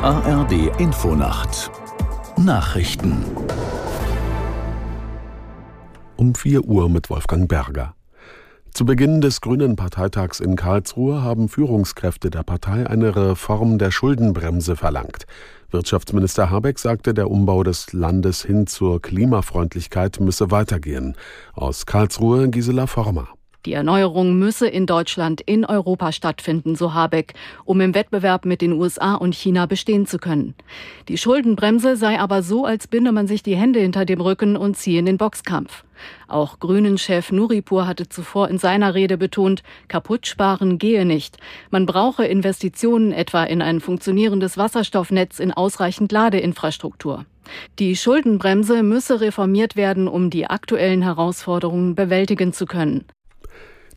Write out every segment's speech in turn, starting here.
ARD Infonacht Nachrichten um 4 Uhr mit Wolfgang Berger. Zu Beginn des Grünen Parteitags in Karlsruhe haben Führungskräfte der Partei eine Reform der Schuldenbremse verlangt. Wirtschaftsminister Habeck sagte, der Umbau des Landes hin zur Klimafreundlichkeit müsse weitergehen. Aus Karlsruhe Gisela Former. Die Erneuerung müsse in Deutschland in Europa stattfinden, so Habeck, um im Wettbewerb mit den USA und China bestehen zu können. Die Schuldenbremse sei aber so, als binde man sich die Hände hinter dem Rücken und ziehe in den Boxkampf. Auch Grünen-Chef Nuripur hatte zuvor in seiner Rede betont, kaputt sparen gehe nicht. Man brauche Investitionen etwa in ein funktionierendes Wasserstoffnetz in ausreichend Ladeinfrastruktur. Die Schuldenbremse müsse reformiert werden, um die aktuellen Herausforderungen bewältigen zu können.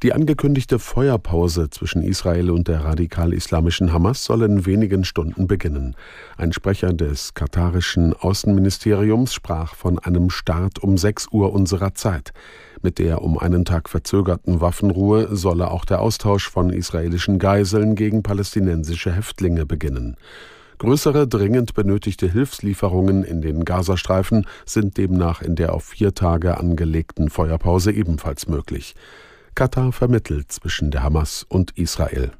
Die angekündigte Feuerpause zwischen Israel und der radikal-islamischen Hamas soll in wenigen Stunden beginnen. Ein Sprecher des katarischen Außenministeriums sprach von einem Start um 6 Uhr unserer Zeit. Mit der um einen Tag verzögerten Waffenruhe solle auch der Austausch von israelischen Geiseln gegen palästinensische Häftlinge beginnen. Größere, dringend benötigte Hilfslieferungen in den Gazastreifen sind demnach in der auf vier Tage angelegten Feuerpause ebenfalls möglich. Katar vermittelt zwischen der Hamas und Israel.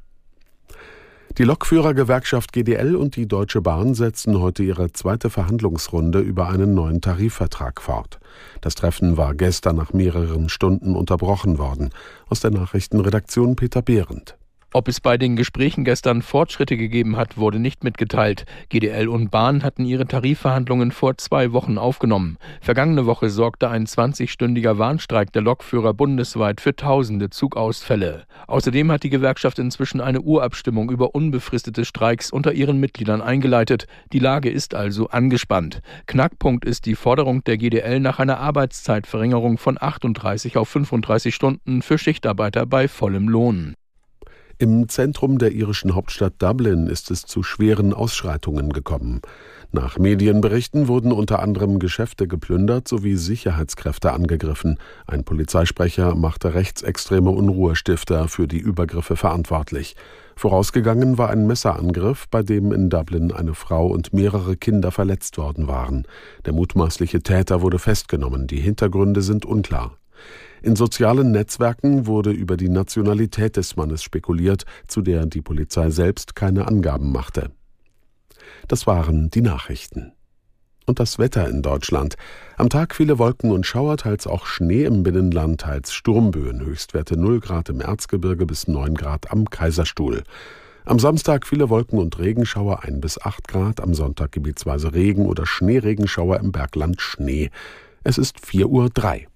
Die Lokführergewerkschaft GDL und die Deutsche Bahn setzen heute ihre zweite Verhandlungsrunde über einen neuen Tarifvertrag fort. Das Treffen war gestern nach mehreren Stunden unterbrochen worden. Aus der Nachrichtenredaktion Peter Behrendt. Ob es bei den Gesprächen gestern Fortschritte gegeben hat, wurde nicht mitgeteilt. GDL und Bahn hatten ihre Tarifverhandlungen vor zwei Wochen aufgenommen. Vergangene Woche sorgte ein 20-stündiger Warnstreik der Lokführer bundesweit für tausende Zugausfälle. Außerdem hat die Gewerkschaft inzwischen eine Urabstimmung über unbefristete Streiks unter ihren Mitgliedern eingeleitet. Die Lage ist also angespannt. Knackpunkt ist die Forderung der GDL nach einer Arbeitszeitverringerung von 38 auf 35 Stunden für Schichtarbeiter bei vollem Lohn. Im Zentrum der irischen Hauptstadt Dublin ist es zu schweren Ausschreitungen gekommen. Nach Medienberichten wurden unter anderem Geschäfte geplündert sowie Sicherheitskräfte angegriffen. Ein Polizeisprecher machte rechtsextreme Unruhestifter für die Übergriffe verantwortlich. Vorausgegangen war ein Messerangriff, bei dem in Dublin eine Frau und mehrere Kinder verletzt worden waren. Der mutmaßliche Täter wurde festgenommen. Die Hintergründe sind unklar. In sozialen Netzwerken wurde über die Nationalität des Mannes spekuliert, zu der die Polizei selbst keine Angaben machte. Das waren die Nachrichten. Und das Wetter in Deutschland. Am Tag viele Wolken und Schauer, teils auch Schnee im Binnenland, teils Sturmböen, Höchstwerte 0 Grad im Erzgebirge bis 9 Grad am Kaiserstuhl. Am Samstag viele Wolken und Regenschauer 1 bis 8 Grad, am Sonntag gebietsweise Regen oder Schneeregenschauer im Bergland Schnee. Es ist 4 Uhr 3.